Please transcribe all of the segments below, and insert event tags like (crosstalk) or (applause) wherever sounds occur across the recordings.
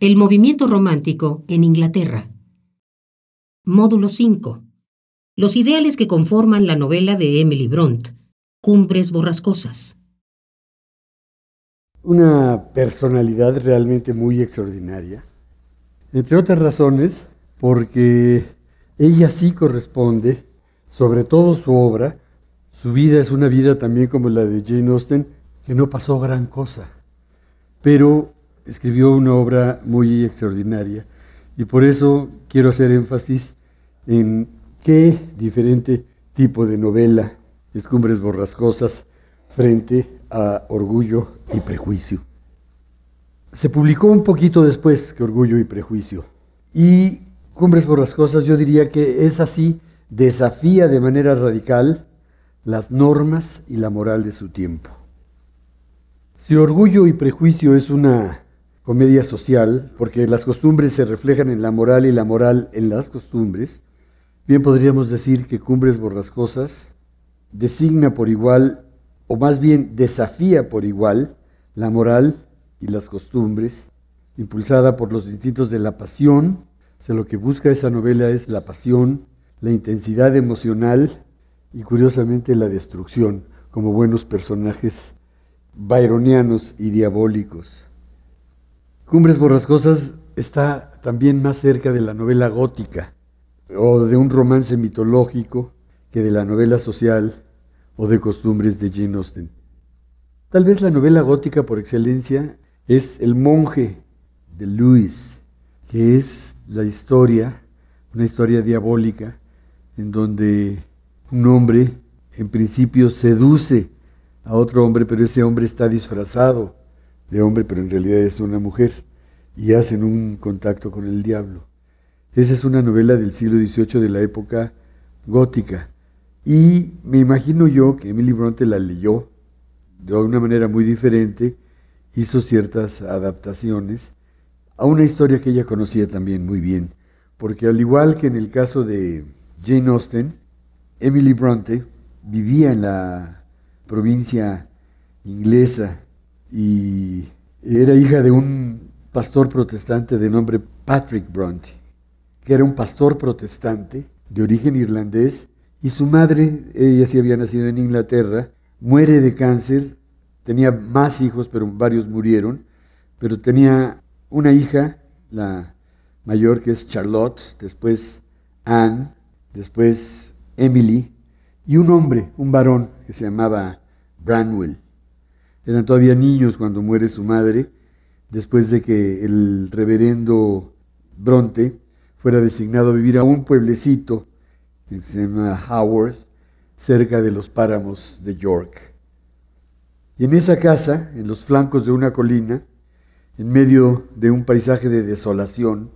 El movimiento romántico en Inglaterra. Módulo 5. Los ideales que conforman la novela de Emily Bront, Cumbres Borrascosas. Una personalidad realmente muy extraordinaria. Entre otras razones, porque ella sí corresponde, sobre todo su obra, su vida es una vida también como la de Jane Austen, que no pasó gran cosa, pero escribió una obra muy extraordinaria y por eso quiero hacer énfasis en qué diferente tipo de novela es Cumbres Borrascosas frente a Orgullo y Prejuicio. Se publicó un poquito después que Orgullo y Prejuicio y Cumbres Borrascosas yo diría que es así, desafía de manera radical las normas y la moral de su tiempo. Si Orgullo y Prejuicio es una comedia social, porque las costumbres se reflejan en la moral y la moral en las costumbres, bien podríamos decir que Cumbres Borrascosas designa por igual, o más bien desafía por igual, la moral y las costumbres, impulsada por los instintos de la pasión. O sea, lo que busca esa novela es la pasión, la intensidad emocional y curiosamente la destrucción, como buenos personajes byronianos y diabólicos. Cumbres Borrascosas está también más cerca de la novela gótica o de un romance mitológico que de la novela social o de costumbres de Jane Austen. Tal vez la novela gótica por excelencia es El monje de Lewis, que es la historia, una historia diabólica, en donde un hombre en principio seduce a otro hombre, pero ese hombre está disfrazado de hombre, pero en realidad es una mujer, y hacen un contacto con el diablo. Esa es una novela del siglo XVIII de la época gótica. Y me imagino yo que Emily Bronte la leyó de una manera muy diferente, hizo ciertas adaptaciones a una historia que ella conocía también muy bien, porque al igual que en el caso de Jane Austen, Emily Bronte vivía en la provincia inglesa y era hija de un pastor protestante de nombre Patrick Bronte, que era un pastor protestante de origen irlandés, y su madre, ella sí había nacido en Inglaterra, muere de cáncer, tenía más hijos, pero varios murieron, pero tenía una hija, la mayor que es Charlotte, después Anne, después Emily, y un hombre, un varón que se llamaba Branwell. Eran todavía niños cuando muere su madre, después de que el reverendo Bronte fuera designado a vivir a un pueblecito que se llama Howard, cerca de los páramos de York. Y en esa casa, en los flancos de una colina, en medio de un paisaje de desolación,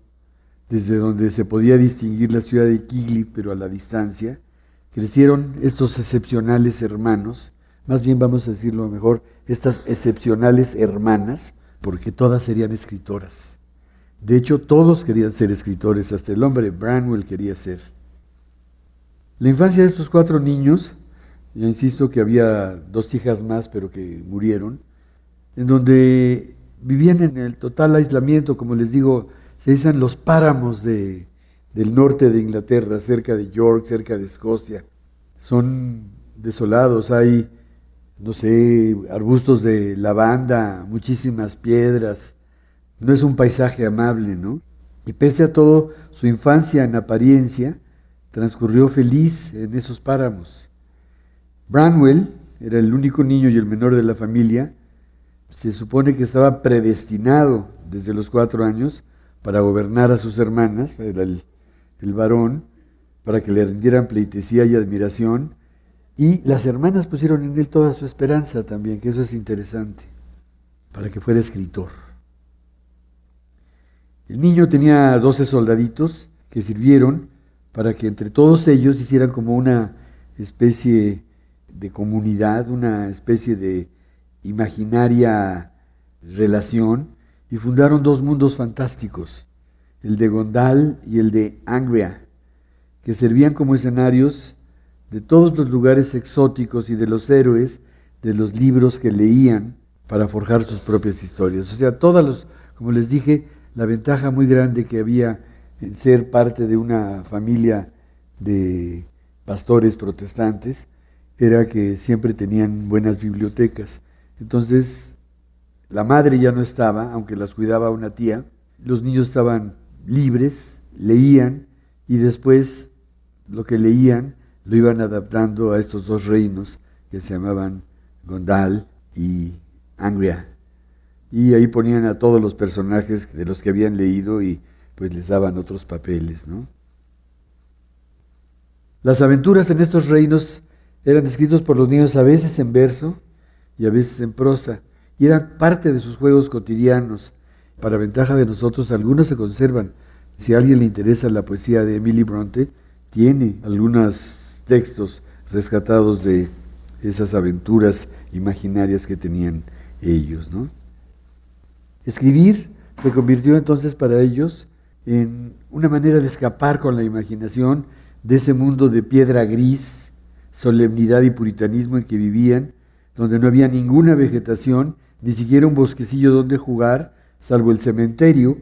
desde donde se podía distinguir la ciudad de Kigli, pero a la distancia, crecieron estos excepcionales hermanos, más bien vamos a decirlo mejor, estas excepcionales hermanas, porque todas serían escritoras. De hecho, todos querían ser escritores, hasta el hombre Branwell quería ser. La infancia de estos cuatro niños, ya insisto que había dos hijas más, pero que murieron, en donde vivían en el total aislamiento, como les digo, se dicen los páramos de, del norte de Inglaterra, cerca de York, cerca de Escocia. Son desolados, hay no sé, arbustos de lavanda, muchísimas piedras. No es un paisaje amable, ¿no? Y pese a todo, su infancia en apariencia transcurrió feliz en esos páramos. Branwell era el único niño y el menor de la familia. Se supone que estaba predestinado desde los cuatro años para gobernar a sus hermanas, era el, el varón, para que le rindieran pleitesía y admiración y las hermanas pusieron en él toda su esperanza también, que eso es interesante, para que fuera escritor. El niño tenía 12 soldaditos que sirvieron para que entre todos ellos hicieran como una especie de comunidad, una especie de imaginaria relación, y fundaron dos mundos fantásticos, el de Gondal y el de Angria, que servían como escenarios de todos los lugares exóticos y de los héroes, de los libros que leían para forjar sus propias historias. O sea, todas los, como les dije, la ventaja muy grande que había en ser parte de una familia de pastores protestantes era que siempre tenían buenas bibliotecas. Entonces, la madre ya no estaba, aunque las cuidaba una tía, los niños estaban libres, leían y después lo que leían lo iban adaptando a estos dos reinos que se llamaban Gondal y Angria. Y ahí ponían a todos los personajes de los que habían leído y pues les daban otros papeles, ¿no? Las aventuras en estos reinos eran escritos por los niños a veces en verso y a veces en prosa, y eran parte de sus juegos cotidianos. Para ventaja de nosotros, algunos se conservan. Si a alguien le interesa la poesía de Emily Bronte, tiene algunos textos rescatados de esas aventuras imaginarias que tenían ellos. ¿no? Escribir se convirtió entonces para ellos en una manera de escapar con la imaginación de ese mundo de piedra gris, solemnidad y puritanismo en que vivían, donde no había ninguna vegetación, ni siquiera un bosquecillo donde jugar, salvo el cementerio,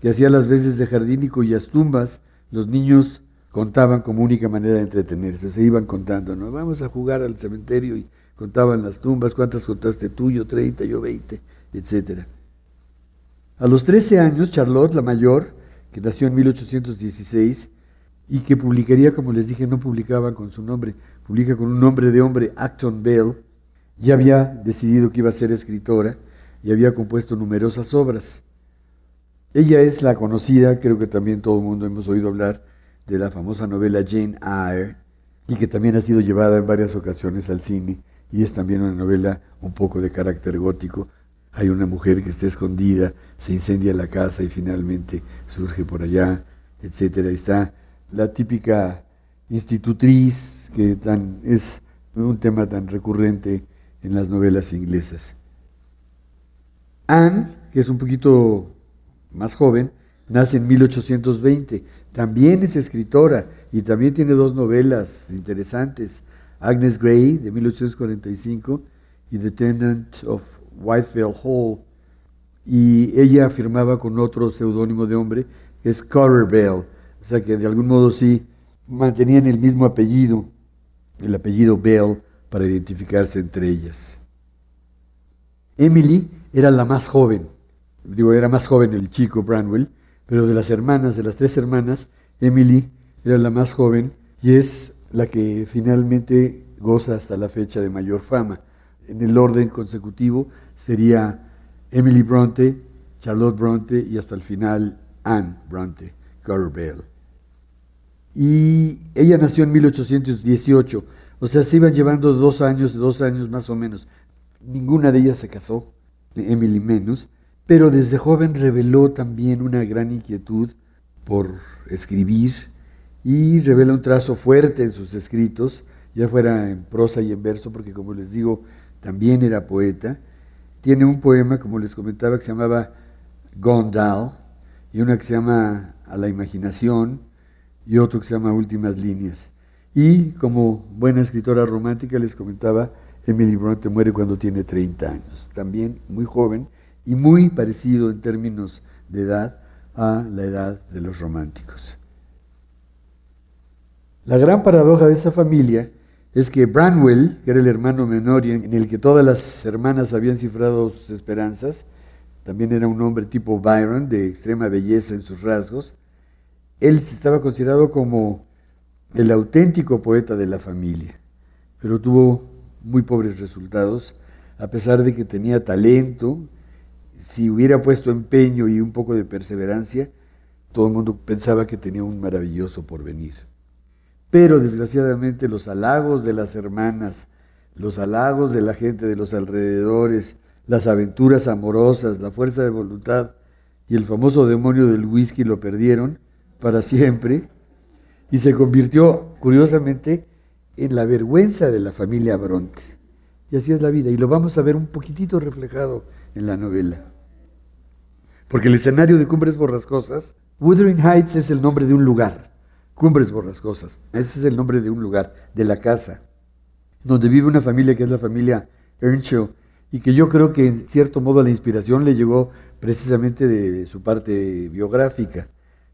que hacía las veces de jardín y cuyas tumbas los niños contaban como única manera de entretenerse, se iban contando, ¿no? Vamos a jugar al cementerio y contaban las tumbas, cuántas contaste tú, yo 30, yo 20, etc. A los 13 años, Charlotte, la mayor, que nació en 1816 y que publicaría, como les dije, no publicaba con su nombre, publica con un nombre de hombre, Acton Bell, ya había decidido que iba a ser escritora y había compuesto numerosas obras. Ella es la conocida, creo que también todo el mundo hemos oído hablar, de la famosa novela Jane Eyre, y que también ha sido llevada en varias ocasiones al cine, y es también una novela un poco de carácter gótico. Hay una mujer que está escondida, se incendia la casa y finalmente surge por allá, etcétera. Está la típica institutriz, que tan, es un tema tan recurrente en las novelas inglesas. Anne, que es un poquito más joven, nace en 1820. También es escritora y también tiene dos novelas interesantes, Agnes Gray de 1845 y The Tenant of Whiteville Hall. Y ella firmaba con otro seudónimo de hombre, es Carter Bell. O sea que de algún modo sí mantenían el mismo apellido, el apellido Bell, para identificarse entre ellas. Emily era la más joven, digo, era más joven el chico Branwell, pero de las hermanas, de las tres hermanas, Emily era la más joven y es la que finalmente goza hasta la fecha de mayor fama. En el orden consecutivo sería Emily Bronte, Charlotte Bronte y hasta el final Anne Bronte, Carter Bell. Y ella nació en 1818, o sea, se iban llevando dos años, dos años más o menos. Ninguna de ellas se casó, Emily menos, pero desde joven reveló también una gran inquietud por escribir y revela un trazo fuerte en sus escritos, ya fuera en prosa y en verso, porque como les digo, también era poeta. Tiene un poema, como les comentaba, que se llamaba Gondal, y una que se llama A la imaginación, y otro que se llama Últimas líneas. Y como buena escritora romántica, les comentaba, Emily Bronte muere cuando tiene 30 años, también muy joven, y muy parecido en términos de edad a la edad de los románticos. La gran paradoja de esa familia es que Branwell, que era el hermano menor y en el que todas las hermanas habían cifrado sus esperanzas, también era un hombre tipo Byron, de extrema belleza en sus rasgos, él estaba considerado como el auténtico poeta de la familia, pero tuvo muy pobres resultados, a pesar de que tenía talento si hubiera puesto empeño y un poco de perseverancia, todo el mundo pensaba que tenía un maravilloso porvenir. Pero desgraciadamente los halagos de las hermanas, los halagos de la gente de los alrededores, las aventuras amorosas, la fuerza de voluntad y el famoso demonio del whisky lo perdieron para siempre y se convirtió, curiosamente, en la vergüenza de la familia Bronte. Y así es la vida, y lo vamos a ver un poquitito reflejado en la novela. Porque el escenario de Cumbres Borrascosas, Wuthering Heights es el nombre de un lugar, Cumbres Borrascosas, ese es el nombre de un lugar, de la casa, donde vive una familia que es la familia Earnshaw, y que yo creo que en cierto modo la inspiración le llegó precisamente de su parte biográfica,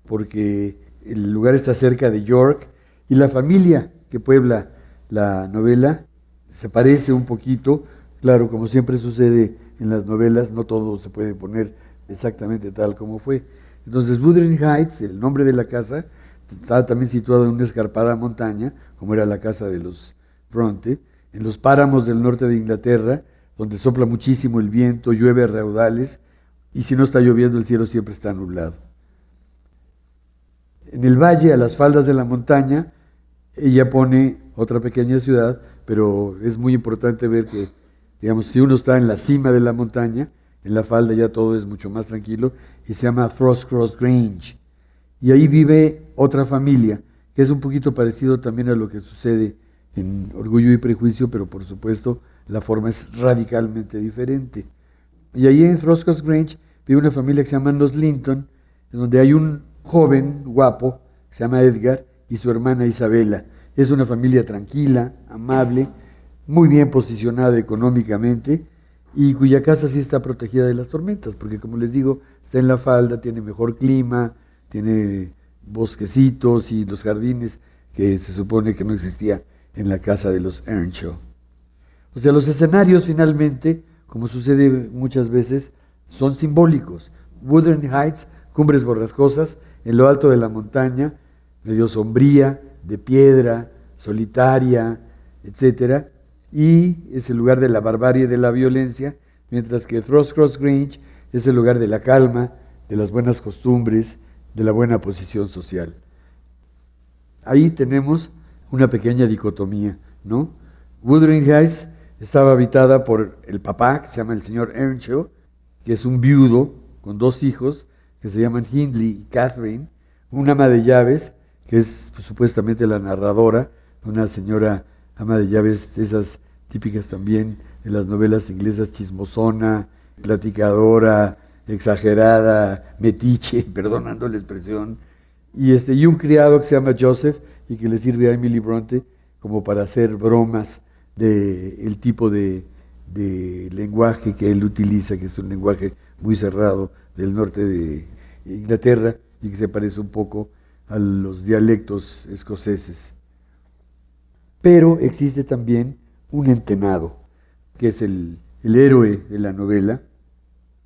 porque el lugar está cerca de York y la familia que puebla la novela se parece un poquito, claro, como siempre sucede en las novelas, no todo se puede poner exactamente tal como fue. Entonces, Wuthering Heights, el nombre de la casa, estaba también situado en una escarpada montaña, como era la casa de los Bronte, en los páramos del norte de Inglaterra, donde sopla muchísimo el viento, llueve a raudales, y si no está lloviendo el cielo siempre está nublado. En el valle, a las faldas de la montaña, ella pone otra pequeña ciudad, pero es muy importante ver que, digamos, si uno está en la cima de la montaña, en la falda ya todo es mucho más tranquilo, y se llama Frost Cross Grange. Y ahí vive otra familia, que es un poquito parecido también a lo que sucede en Orgullo y Prejuicio, pero por supuesto la forma es radicalmente diferente. Y ahí en Frost Cross Grange vive una familia que se llama los Linton, donde hay un joven guapo, que se llama Edgar, y su hermana Isabela. Es una familia tranquila, amable, muy bien posicionada económicamente y cuya casa sí está protegida de las tormentas, porque como les digo, está en la falda, tiene mejor clima, tiene bosquecitos y los jardines que se supone que no existía en la casa de los Earnshaw. O sea, los escenarios finalmente, como sucede muchas veces, son simbólicos. Wuthering Heights, cumbres borrascosas, en lo alto de la montaña, medio sombría, de piedra, solitaria, etc. Y es el lugar de la barbarie y de la violencia, mientras que Frost Cross Grange es el lugar de la calma, de las buenas costumbres, de la buena posición social. Ahí tenemos una pequeña dicotomía, ¿no? Wuthering Heights estaba habitada por el papá, que se llama el señor Earnshaw, que es un viudo con dos hijos, que se llaman Hindley y Catherine, una ama de llaves, que es pues, supuestamente la narradora, una señora ama de llaves, esas típicas también de las novelas inglesas, chismosona, platicadora, exagerada, metiche, (laughs) perdonando la expresión, y, este, y un criado que se llama Joseph y que le sirve a Emily Bronte como para hacer bromas del tipo de, de lenguaje que él utiliza, que es un lenguaje muy cerrado del norte de Inglaterra y que se parece un poco a los dialectos escoceses. Pero existe también un entenado, que es el, héroe de la novela,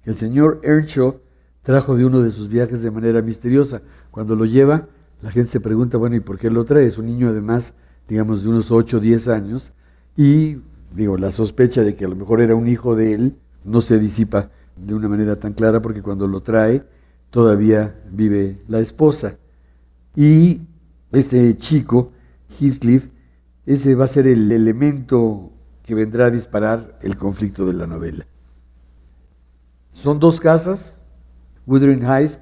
que el señor Earnshaw trajo de uno de sus viajes de manera misteriosa. Cuando lo lleva, la gente se pregunta, bueno, ¿y por qué lo trae? Es un niño además, digamos, de unos 8 o 10 años, y digo, la sospecha de que a lo mejor era un hijo de él no se disipa de una manera tan clara porque cuando lo trae todavía vive la esposa. Y este chico, Heathcliff, ese va a ser el elemento que vendrá a disparar el conflicto de la novela. Son dos casas, Wuthering Heights,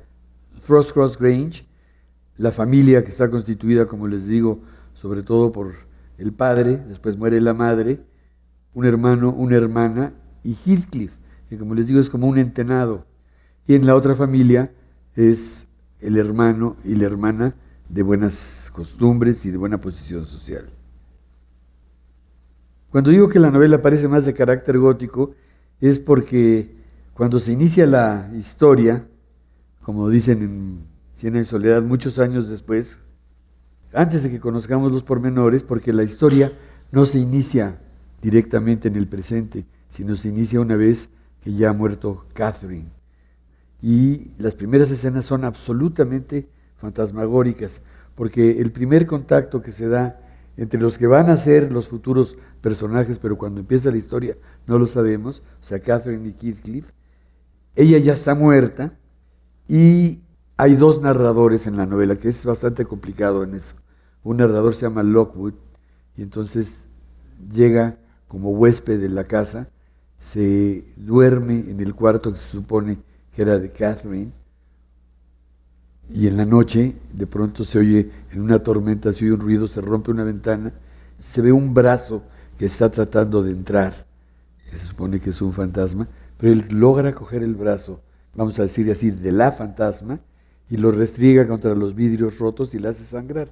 Frost Cross Grange, la familia que está constituida, como les digo, sobre todo por el padre, después muere la madre, un hermano, una hermana y Heathcliff, que como les digo es como un entenado. Y en la otra familia es el hermano y la hermana de buenas costumbres y de buena posición social. Cuando digo que la novela parece más de carácter gótico, es porque cuando se inicia la historia, como dicen en Cien en Soledad, muchos años después, antes de que conozcamos los pormenores, porque la historia no se inicia directamente en el presente, sino se inicia una vez que ya ha muerto Catherine. Y las primeras escenas son absolutamente fantasmagóricas, porque el primer contacto que se da entre los que van a ser los futuros personajes, pero cuando empieza la historia no lo sabemos, o sea, Catherine y Heathcliff, ella ya está muerta y hay dos narradores en la novela, que es bastante complicado en eso. Un narrador se llama Lockwood y entonces llega como huésped de la casa, se duerme en el cuarto que se supone que era de Catherine y en la noche de pronto se oye en una tormenta, se oye un ruido, se rompe una ventana, se ve un brazo que está tratando de entrar, se supone que es un fantasma, pero él logra coger el brazo, vamos a decir así, de la fantasma y lo restriega contra los vidrios rotos y le hace sangrar.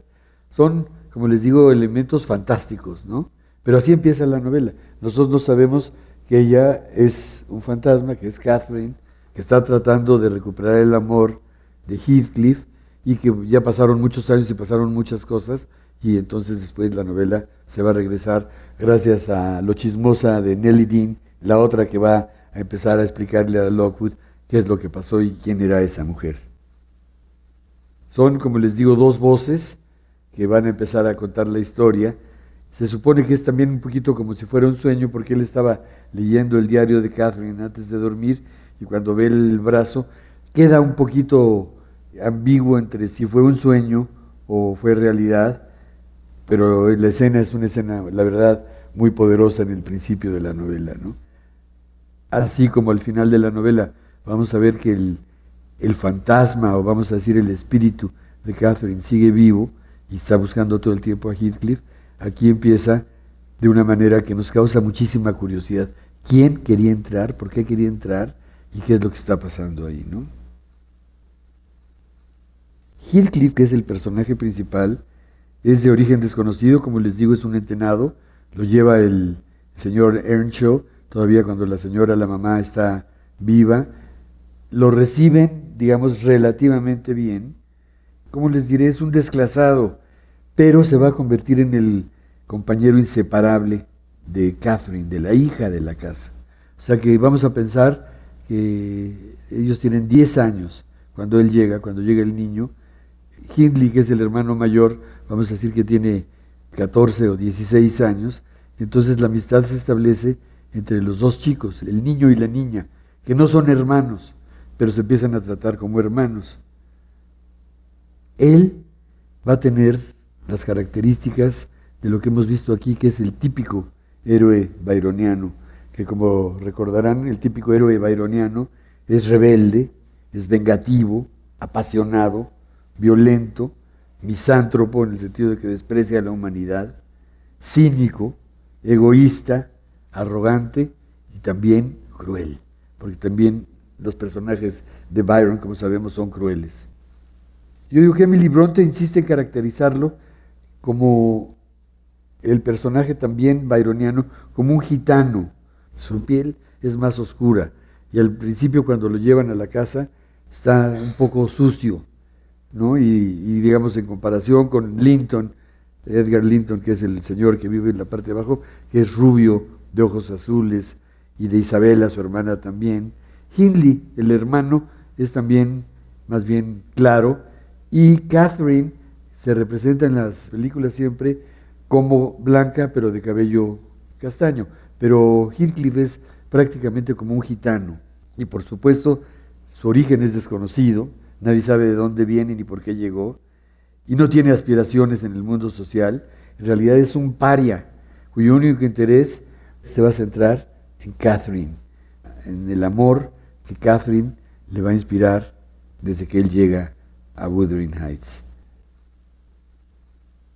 Son, como les digo, elementos fantásticos, ¿no? Pero así empieza la novela. Nosotros no sabemos que ella es un fantasma, que es Catherine, que está tratando de recuperar el amor de Heathcliff y que ya pasaron muchos años y pasaron muchas cosas y entonces después la novela se va a regresar gracias a lo chismosa de Nelly Dean, la otra que va a empezar a explicarle a Lockwood qué es lo que pasó y quién era esa mujer. Son, como les digo, dos voces que van a empezar a contar la historia. Se supone que es también un poquito como si fuera un sueño porque él estaba leyendo el diario de Catherine antes de dormir y cuando ve el brazo queda un poquito ambiguo entre si fue un sueño o fue realidad, pero la escena es una escena, la verdad, muy poderosa en el principio de la novela. ¿no? Así como al final de la novela vamos a ver que el, el fantasma, o vamos a decir el espíritu de Catherine sigue vivo y está buscando todo el tiempo a Heathcliff, aquí empieza de una manera que nos causa muchísima curiosidad. ¿Quién quería entrar? ¿Por qué quería entrar? ¿Y qué es lo que está pasando ahí? ¿no? Heathcliff, que es el personaje principal, es de origen desconocido, como les digo, es un entenado, lo lleva el señor Earnshaw, todavía cuando la señora, la mamá, está viva, lo reciben, digamos, relativamente bien. Como les diré, es un desclasado, pero se va a convertir en el compañero inseparable de Catherine, de la hija de la casa. O sea que vamos a pensar que ellos tienen 10 años cuando él llega, cuando llega el niño, Hindley, que es el hermano mayor, vamos a decir que tiene 14 o 16 años, entonces la amistad se establece entre los dos chicos, el niño y la niña, que no son hermanos, pero se empiezan a tratar como hermanos. Él va a tener las características de lo que hemos visto aquí, que es el típico héroe byroniano, que como recordarán, el típico héroe byroniano es rebelde, es vengativo, apasionado, violento, misántropo en el sentido de que desprecia a la humanidad, cínico, egoísta, arrogante y también cruel, porque también los personajes de Byron, como sabemos, son crueles. Yo digo que Emily Bronte insiste en caracterizarlo como el personaje también byroniano, como un gitano. Su piel es más oscura y al principio cuando lo llevan a la casa está un poco sucio, ¿no? Y, digamos en comparación con Linton, Edgar Linton, que es el señor que vive en la parte de abajo, que es rubio, de ojos azules, y de Isabela, su hermana también. Hindley, el hermano, es también más bien claro, y Catherine se representa en las películas siempre como blanca, pero de cabello castaño. Pero Heathcliff es prácticamente como un gitano, y por supuesto su origen es desconocido, nadie sabe de dónde viene ni por qué llegó, y no tiene aspiraciones en el mundo social, en realidad es un paria, cuyo único interés se va a centrar en Catherine, en el amor que Catherine le va a inspirar desde que él llega a Wuthering Heights.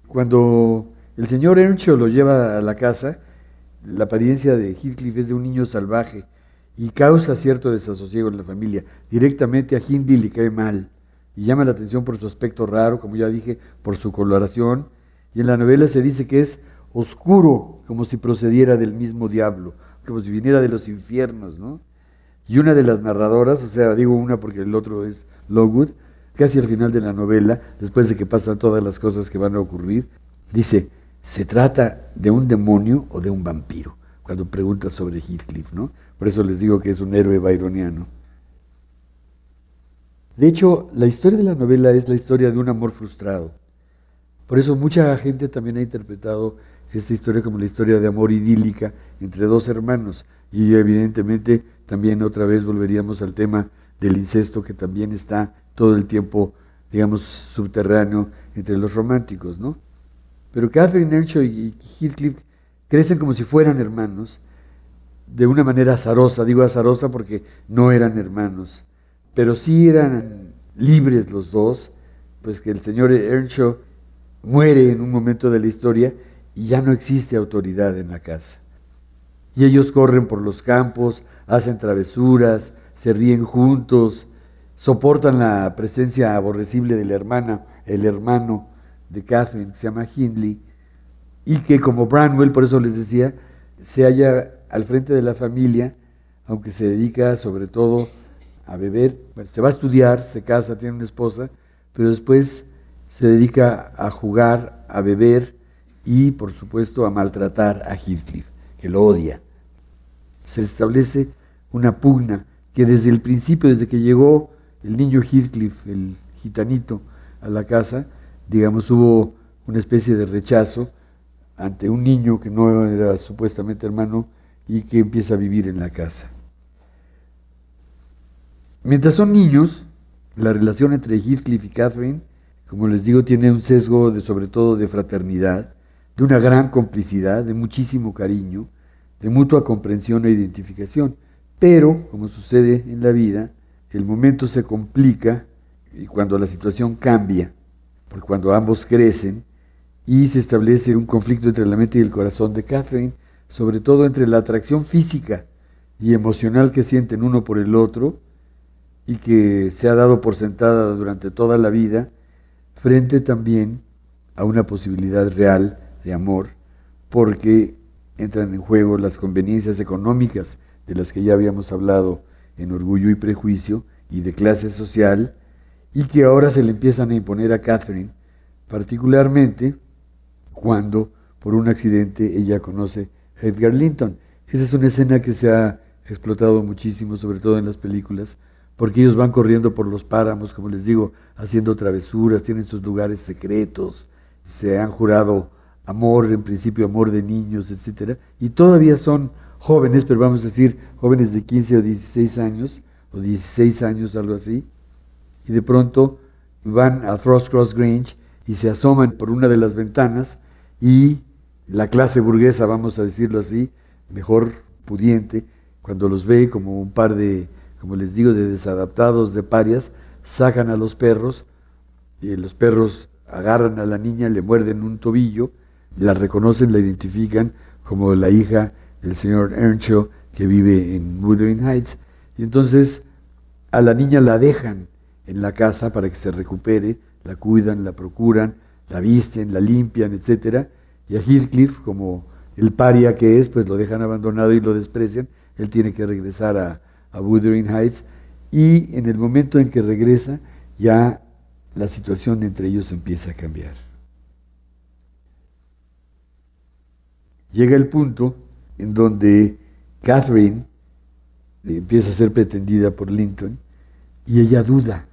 Cuando el señor Earnshaw lo lleva a la casa, la apariencia de Heathcliff es de un niño salvaje, y causa cierto desasosiego en la familia. Directamente a Hindley le cae mal y llama la atención por su aspecto raro, como ya dije, por su coloración. Y en la novela se dice que es oscuro, como si procediera del mismo diablo, como si viniera de los infiernos, ¿no? Y una de las narradoras, o sea, digo una porque el otro es Lowood, casi al final de la novela, después de que pasan todas las cosas que van a ocurrir, dice, se trata de un demonio o de un vampiro, cuando pregunta sobre Heathcliff, ¿no? Por eso les digo que es un héroe byroniano. De hecho, la historia de la novela es la historia de un amor frustrado. Por eso mucha gente también ha interpretado esta historia como la historia de amor idílica entre dos hermanos. Y evidentemente también otra vez volveríamos al tema del incesto que también está todo el tiempo, digamos, subterráneo entre los románticos, ¿no? Pero Catherine Earnshaw y Heathcliff crecen como si fueran hermanos de una manera azarosa, digo azarosa porque no eran hermanos, pero sí eran libres los dos, pues que el señor Earnshaw muere en un momento de la historia y ya no existe autoridad en la casa. Y ellos corren por los campos, hacen travesuras, se ríen juntos, soportan la presencia aborrecible de la hermana, el hermano de Catherine, que se llama Hindley, y que como Branwell, por eso les decía, se halla al frente de la familia, aunque se dedica sobre todo a beber, se va a estudiar, se casa, tiene una esposa, pero después se dedica a jugar, a beber y por supuesto a maltratar a Heathcliff, que lo odia. Se establece una pugna que desde el principio, desde que llegó el niño Heathcliff, el gitanito, a la casa, digamos, hubo una especie de rechazo ante un niño que no era supuestamente hermano y que empieza a vivir en la casa. Mientras son niños, la relación entre Heathcliff y Catherine, como les digo, tiene un sesgo de sobre todo de fraternidad, de una gran complicidad, de muchísimo cariño, de mutua comprensión e identificación. Pero, como sucede en la vida, el momento se complica y cuando la situación cambia, porque cuando ambos crecen y se establece un conflicto entre la mente y el corazón de Catherine, sobre todo entre la atracción física y emocional que sienten uno por el otro y que se ha dado por sentada durante toda la vida, frente también a una posibilidad real de amor, porque entran en juego las conveniencias económicas de las que ya habíamos hablado en Orgullo y Prejuicio y de clase social, y que ahora se le empiezan a imponer a Catherine, particularmente cuando por un accidente ella conoce a Edgar Linton. Esa es una escena que se ha explotado muchísimo, sobre todo en las películas, porque ellos van corriendo por los páramos, como les digo, haciendo travesuras, tienen sus lugares secretos, se han jurado amor, en principio amor de niños, etc. Y todavía son jóvenes, pero vamos a decir jóvenes de 15 o 16 años, o 16 años, algo así, y de pronto van a Frost Cross Grange y se asoman por una de las ventanas y la clase burguesa, vamos a decirlo así, mejor pudiente, cuando los ve como un par de, como les digo, de desadaptados, de parias, sacan a los perros y los perros agarran a la niña, le muerden un tobillo, la reconocen, la identifican como la hija del señor Earnshaw que vive en Wuthering Heights. Y entonces a la niña la dejan en la casa para que se recupere, la cuidan, la procuran, la visten, la limpian, etc. Y a Heathcliff, como el paria que es, pues lo dejan abandonado y lo desprecian. Él tiene que regresar a, a Wuthering Heights. Y en el momento en que regresa, ya la situación entre ellos empieza a cambiar. Llega el punto en donde Catherine empieza a ser pretendida por Linton y ella duda,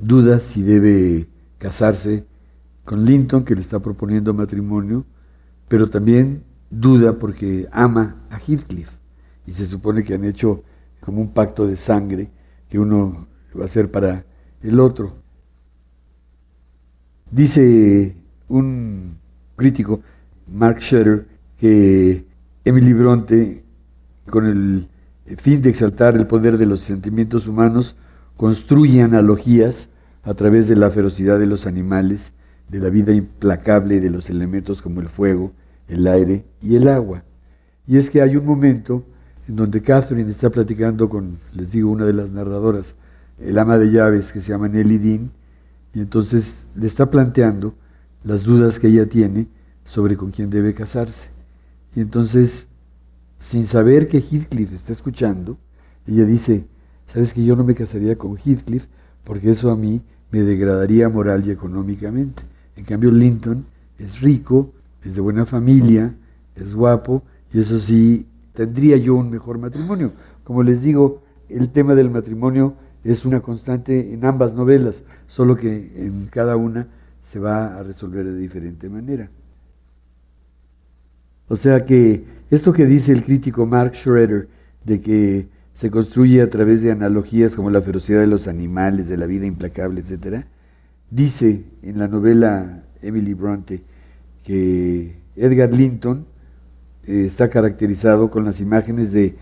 duda si debe casarse con Linton, que le está proponiendo matrimonio, pero también duda porque ama a Heathcliff y se supone que han hecho como un pacto de sangre que uno va a hacer para el otro. Dice un crítico, Mark Shutter, que Emily Bronte, con el fin de exaltar el poder de los sentimientos humanos, construye analogías a través de la ferocidad de los animales, de la vida implacable de los elementos como el fuego, el aire y el agua. Y es que hay un momento en donde Catherine está platicando con, les digo, una de las narradoras, el ama de llaves que se llama Nelly Dean, y entonces le está planteando las dudas que ella tiene sobre con quién debe casarse. Y entonces, sin saber que Heathcliff está escuchando, ella dice, sabes que yo no me casaría con Heathcliff porque eso a mí me degradaría moral y económicamente. En cambio, Linton es rico, es de buena familia, es guapo, y eso sí, tendría yo un mejor matrimonio. Como les digo, el tema del matrimonio es una constante en ambas novelas, solo que en cada una se va a resolver de diferente manera. O sea que esto que dice el crítico Mark Schroeder, de que se construye a través de analogías como la ferocidad de los animales, de la vida implacable, etc., dice en la novela Emily Bronte que Edgar Linton eh, está caracterizado con las imágenes de,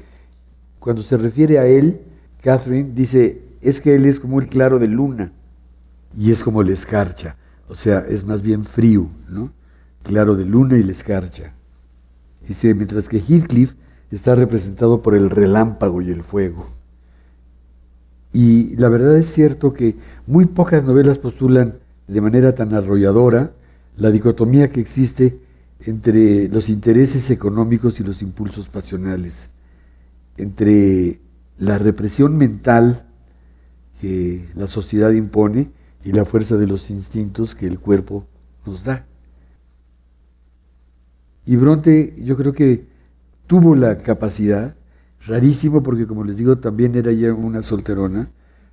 cuando se refiere a él, Catherine dice, es que él es como el claro de luna y es como la escarcha, o sea, es más bien frío, ¿no? Claro de luna y la escarcha. Dice, mientras que Heathcliff está representado por el relámpago y el fuego. Y la verdad es cierto que muy pocas novelas postulan de manera tan arrolladora la dicotomía que existe entre los intereses económicos y los impulsos pasionales, entre la represión mental que la sociedad impone y la fuerza de los instintos que el cuerpo nos da. Y Bronte yo creo que tuvo la capacidad, rarísimo porque como les digo también era ya una solterona,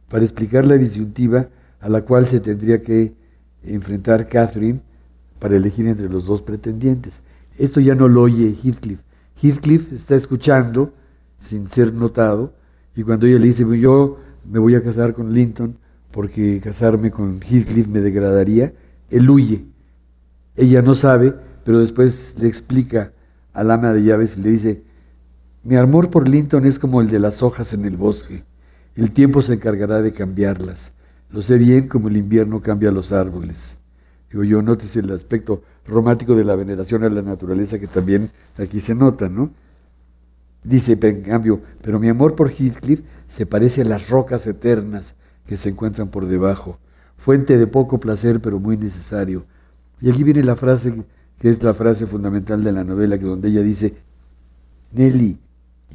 para explicar la disyuntiva a la cual se tendría que enfrentar Catherine para elegir entre los dos pretendientes. Esto ya no lo oye Heathcliff. Heathcliff está escuchando sin ser notado y cuando ella le dice, yo me voy a casar con Linton porque casarme con Heathcliff me degradaría, él huye. Ella no sabe, pero después le explica al ama de llaves y le dice, mi amor por Linton es como el de las hojas en el bosque. El tiempo se encargará de cambiarlas. Lo sé bien como el invierno cambia los árboles. Digo yo, notes el aspecto romántico de la veneración a la naturaleza que también aquí se nota, ¿no? Dice, en cambio, pero mi amor por Heathcliff se parece a las rocas eternas que se encuentran por debajo, fuente de poco placer pero muy necesario. Y aquí viene la frase que es la frase fundamental de la novela, que donde ella dice, Nelly,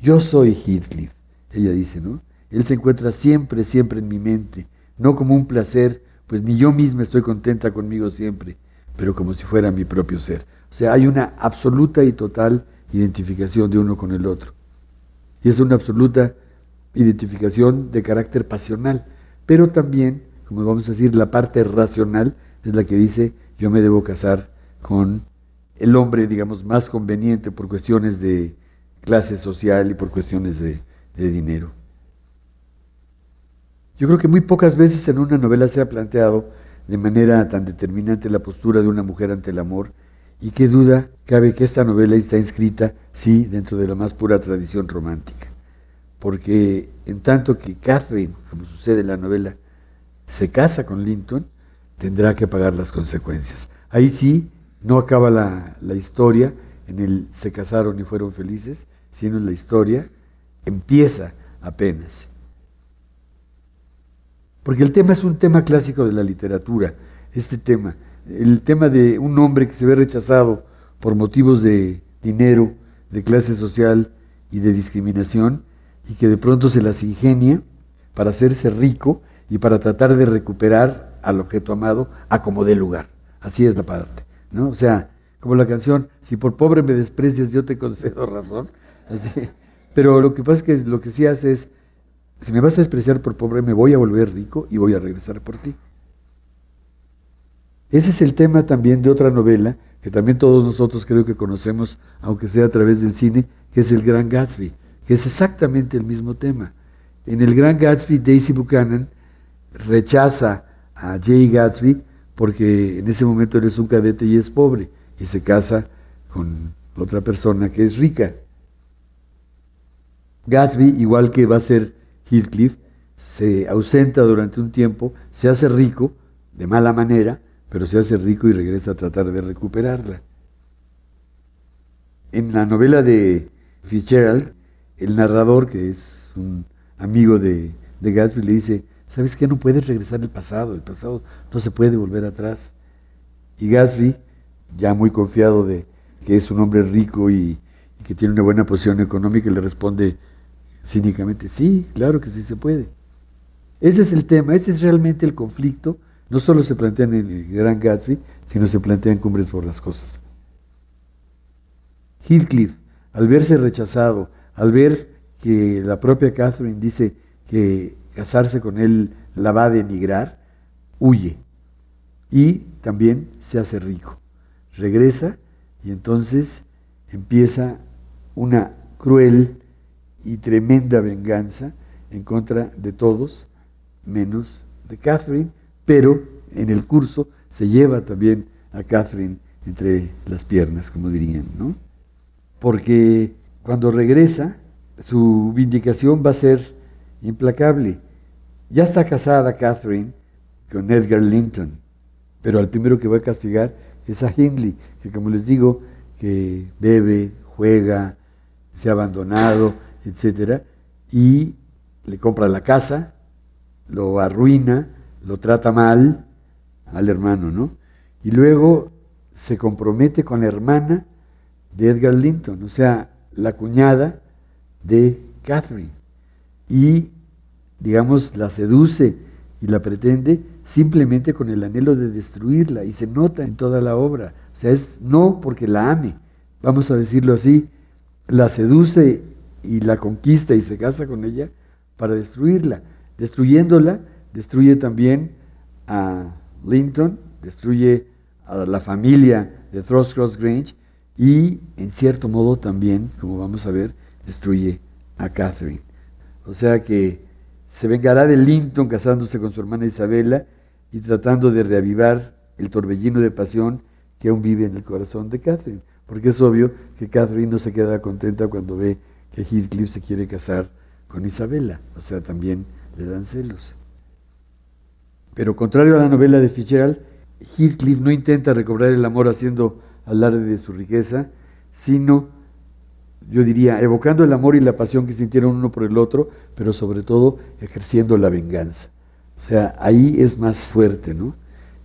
yo soy Heathcliff. Ella dice, ¿no? Él se encuentra siempre, siempre en mi mente, no como un placer, pues ni yo misma estoy contenta conmigo siempre, pero como si fuera mi propio ser. O sea, hay una absoluta y total identificación de uno con el otro. Y es una absoluta identificación de carácter pasional, pero también, como vamos a decir, la parte racional es la que dice, yo me debo casar con el hombre, digamos, más conveniente por cuestiones de clase social y por cuestiones de, dinero. Yo creo que muy pocas veces en una novela se ha planteado de manera tan determinante la postura de una mujer ante el amor y qué duda cabe que esta novela está inscrita, sí, dentro de la más pura tradición romántica. Porque en tanto que Catherine, como sucede en la novela, se casa con Linton, tendrá que pagar las consecuencias. Ahí sí, no acaba la, la historia en el se casaron y fueron felices, sino en la historia empieza apenas. Porque el tema es un tema clásico de la literatura, este tema, el tema de un hombre que se ve rechazado por motivos de dinero, de clase social y de discriminación, y que de pronto se las ingenia para hacerse rico y para tratar de recuperar al objeto amado a como dé lugar. Así es la parte, ¿no? O sea, como la canción, si por pobre me desprecias, yo te concedo razón. Pero lo que pasa es que lo que sí hace es, si me vas a despreciar por pobre, me voy a volver rico y voy a regresar por ti. Ese es el tema también de otra novela que también todos nosotros creo que conocemos, aunque sea a través del cine, que es El Gran Gatsby, que es exactamente el mismo tema. En El Gran Gatsby, Daisy Buchanan rechaza a Jay Gatsby porque en ese momento él es un cadete y es pobre y se casa con otra persona que es rica. Gatsby, igual que va a ser Heathcliff, se ausenta durante un tiempo, se hace rico de mala manera, pero se hace rico y regresa a tratar de recuperarla. En la novela de Fitzgerald, el narrador, que es un amigo de, de Gatsby, le dice, ¿sabes qué? No puedes regresar al pasado, el pasado no se puede volver atrás. Y Gatsby, ya muy confiado de que es un hombre rico y, y que tiene una buena posición económica, le responde cínicamente, sí, claro que sí se puede. Ese es el tema, ese es realmente el conflicto no solo se plantean en el Gran Gatsby, sino se plantean cumbres por las cosas. Heathcliff, al verse rechazado, al ver que la propia Catherine dice que casarse con él la va a denigrar, huye y también se hace rico. Regresa y entonces empieza una cruel y tremenda venganza en contra de todos, menos de Catherine, pero en el curso se lleva también a Catherine entre las piernas, como dirían, ¿no? Porque cuando regresa, su vindicación va a ser implacable. Ya está casada Catherine con Edgar Linton, pero al primero que va a castigar es a Hindley, que como les digo, que bebe, juega, se ha abandonado, etc. Y le compra la casa, lo arruina, lo trata mal al hermano, ¿no? Y luego se compromete con la hermana de Edgar Linton, o sea, la cuñada de Catherine. Y digamos, la seduce y la pretende simplemente con el anhelo de destruirla y se nota en toda la obra. O sea, es no porque la ame, vamos a decirlo así, la seduce y la conquista y se casa con ella para destruirla. Destruyéndola, destruye también a Linton, destruye a la familia de Thrushcross Grange y en cierto modo también, como vamos a ver, destruye a Catherine. O sea que se vengará de Linton casándose con su hermana Isabela y tratando de reavivar el torbellino de pasión que aún vive en el corazón de Catherine. Porque es obvio que Catherine no se queda contenta cuando ve que Heathcliff se quiere casar con Isabela. O sea, también le dan celos. Pero contrario a la novela de Fitzgerald, Heathcliff no intenta recobrar el amor haciendo alarde de su riqueza, sino yo diría, evocando el amor y la pasión que sintieron uno por el otro, pero sobre todo ejerciendo la venganza. O sea, ahí es más fuerte, ¿no?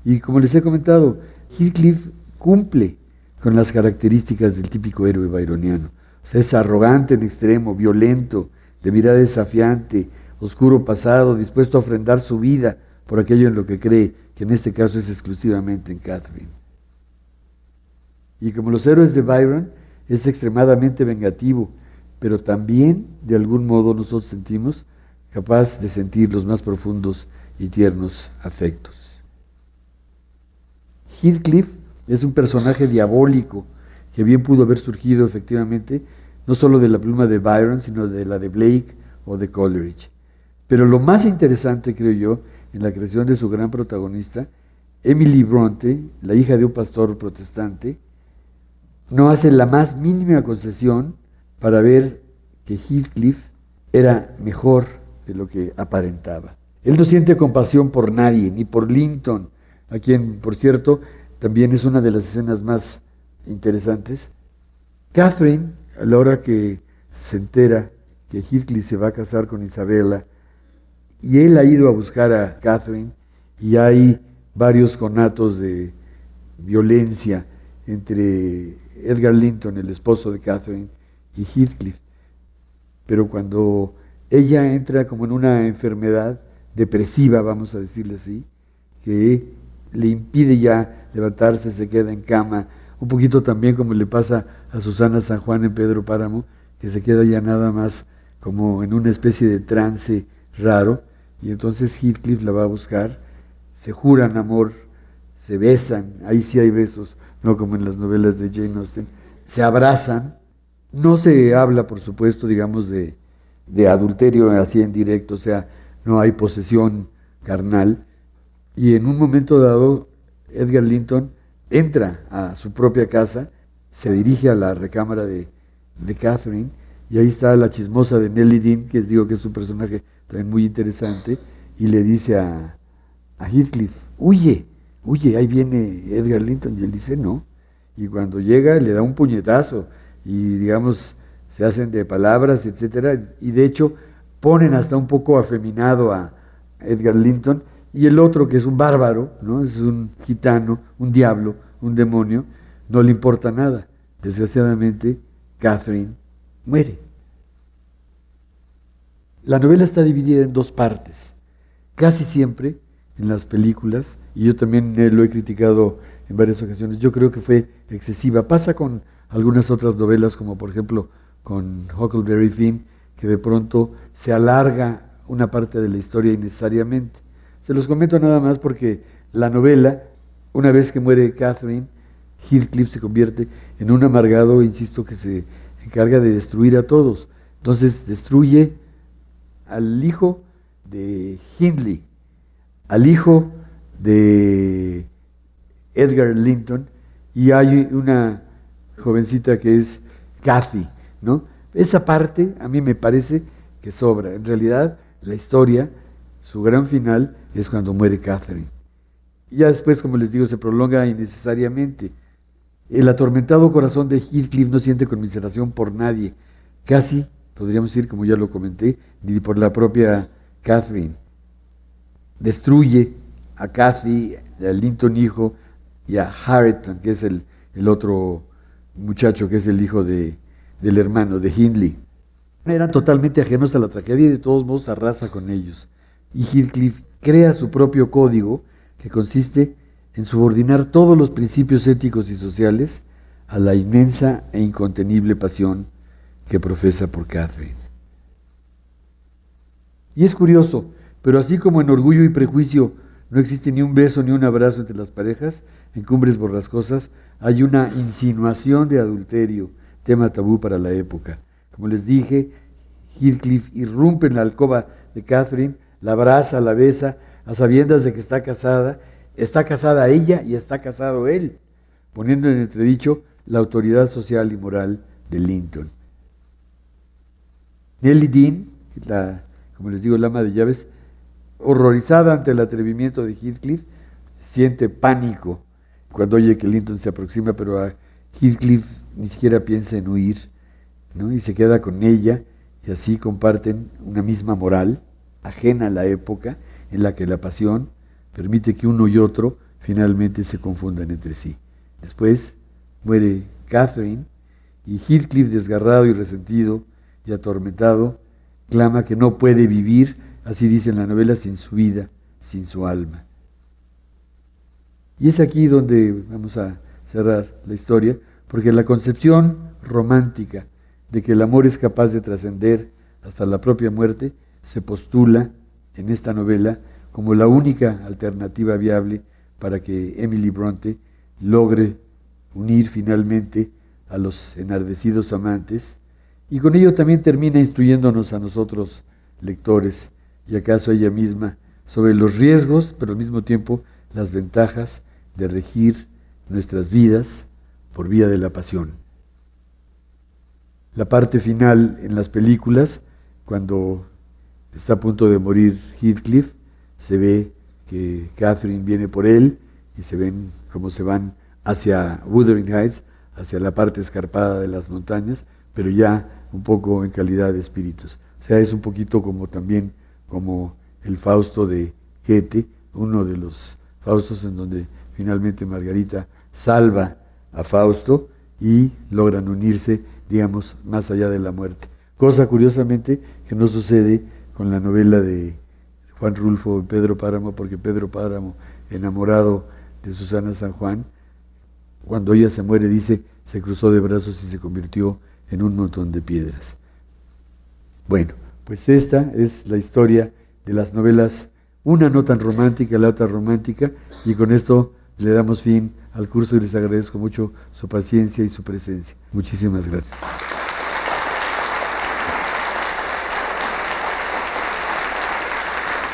Y como les he comentado, Heathcliff cumple con las características del típico héroe byroniano. Es arrogante en extremo, violento, de mirada desafiante, oscuro pasado, dispuesto a ofrendar su vida por aquello en lo que cree, que en este caso es exclusivamente en Catherine. Y como los héroes de Byron, es extremadamente vengativo, pero también, de algún modo, nosotros sentimos capaz de sentir los más profundos y tiernos afectos. Heathcliff es un personaje diabólico que bien pudo haber surgido efectivamente no solo de la pluma de Byron, sino de la de Blake o de Coleridge. Pero lo más interesante, creo yo, en la creación de su gran protagonista, Emily Bronte, la hija de un pastor protestante, no hace la más mínima concesión para ver que Heathcliff era mejor de lo que aparentaba. Él no siente compasión por nadie, ni por Linton, a quien, por cierto, también es una de las escenas más interesantes. Catherine, a la hora que se entera que Heathcliff se va a casar con Isabella, y él ha ido a buscar a Catherine, y hay varios conatos de violencia entre Edgar Linton, el esposo de Catherine, y Heathcliff. Pero cuando ella entra como en una enfermedad depresiva, vamos a decirle así, que le impide ya levantarse, se queda en cama, un poquito también como le pasa a Susana San Juan en Pedro Páramo, que se queda ya nada más como en una especie de trance raro, y entonces Heathcliff la va a buscar, se juran amor, se besan, ahí sí hay besos, no como en las novelas de Jane Austen, se abrazan, no se habla, por supuesto, digamos, de, de adulterio así en directo, o sea, no hay posesión carnal, y en un momento dado, Edgar Linton entra a su propia casa, se dirige a la recámara de, de Catherine, y ahí está la chismosa de Nelly Dean, que digo que es un personaje también muy interesante, y le dice a, a Heathcliff, huye, huye, ahí viene Edgar Linton, y él dice, no. Y cuando llega le da un puñetazo, y digamos, se hacen de palabras, etcétera, y de hecho ponen hasta un poco afeminado a Edgar Linton, y el otro, que es un bárbaro, ¿no? es un gitano, un diablo, un demonio, no le importa nada. Desgraciadamente, Catherine muere. La novela está dividida en dos partes. Casi siempre en las películas, y yo también lo he criticado en varias ocasiones, yo creo que fue excesiva. Pasa con algunas otras novelas, como por ejemplo con Huckleberry Finn, que de pronto se alarga una parte de la historia innecesariamente. Se los comento nada más porque la novela, una vez que muere Catherine, Heathcliff se convierte en un amargado, insisto, que se encarga de destruir a todos. Entonces destruye al hijo de Hindley, al hijo de Edgar Linton, y hay una jovencita que es Kathy, ¿no? Esa parte a mí me parece que sobra. En realidad, la historia, su gran final, es cuando muere Catherine. Ya después, como les digo, se prolonga innecesariamente. El atormentado corazón de Heathcliff no siente conmiseración por nadie, casi, podríamos decir, como ya lo comenté, ni por la propia Catherine. Destruye a Cathy, a Linton hijo, y a Harrington, que es el, el otro muchacho, que es el hijo de, del hermano de Hindley. eran totalmente ajenos a la tragedia y de todos modos arrasa con ellos. Y Heathcliff crea su propio código que consiste en subordinar todos los principios éticos y sociales a la inmensa e incontenible pasión que profesa por Catherine. Y es curioso, pero así como en Orgullo y Prejuicio no existe ni un beso ni un abrazo entre las parejas, en Cumbres Borrascosas hay una insinuación de adulterio, tema tabú para la época. Como les dije, Heathcliff irrumpe en la alcoba de Catherine, la abraza, la besa, a sabiendas de que está casada, está casada ella y está casado él, poniendo en entredicho la autoridad social y moral de Linton. Nelly Dean, la, como les digo, la ama de llaves, horrorizada ante el atrevimiento de Heathcliff, siente pánico cuando oye que Linton se aproxima, pero a Heathcliff ni siquiera piensa en huir, ¿no? y se queda con ella, y así comparten una misma moral, ajena a la época en la que la pasión permite que uno y otro finalmente se confundan entre sí. Después muere Catherine, y Heathcliff, desgarrado y resentido y atormentado, clama que no puede vivir Así dice en la novela, sin su vida, sin su alma. Y es aquí donde vamos a cerrar la historia, porque la concepción romántica de que el amor es capaz de trascender hasta la propia muerte se postula en esta novela como la única alternativa viable para que Emily Bronte logre unir finalmente a los enardecidos amantes y con ello también termina instruyéndonos a nosotros lectores y acaso ella misma sobre los riesgos, pero al mismo tiempo las ventajas de regir nuestras vidas por vía de la pasión. La parte final en las películas, cuando está a punto de morir Heathcliff, se ve que Catherine viene por él y se ven cómo se van hacia Wuthering Heights, hacia la parte escarpada de las montañas, pero ya un poco en calidad de espíritus. O sea, es un poquito como también como el Fausto de Goethe, uno de los Faustos en donde finalmente Margarita salva a Fausto y logran unirse, digamos, más allá de la muerte. Cosa curiosamente que no sucede con la novela de Juan Rulfo y Pedro Páramo, porque Pedro Páramo, enamorado de Susana San Juan, cuando ella se muere dice, se cruzó de brazos y se convirtió en un montón de piedras. Bueno, pues esta es la historia de las novelas, una no tan romántica, la otra romántica, y con esto le damos fin al curso y les agradezco mucho su paciencia y su presencia. Muchísimas gracias.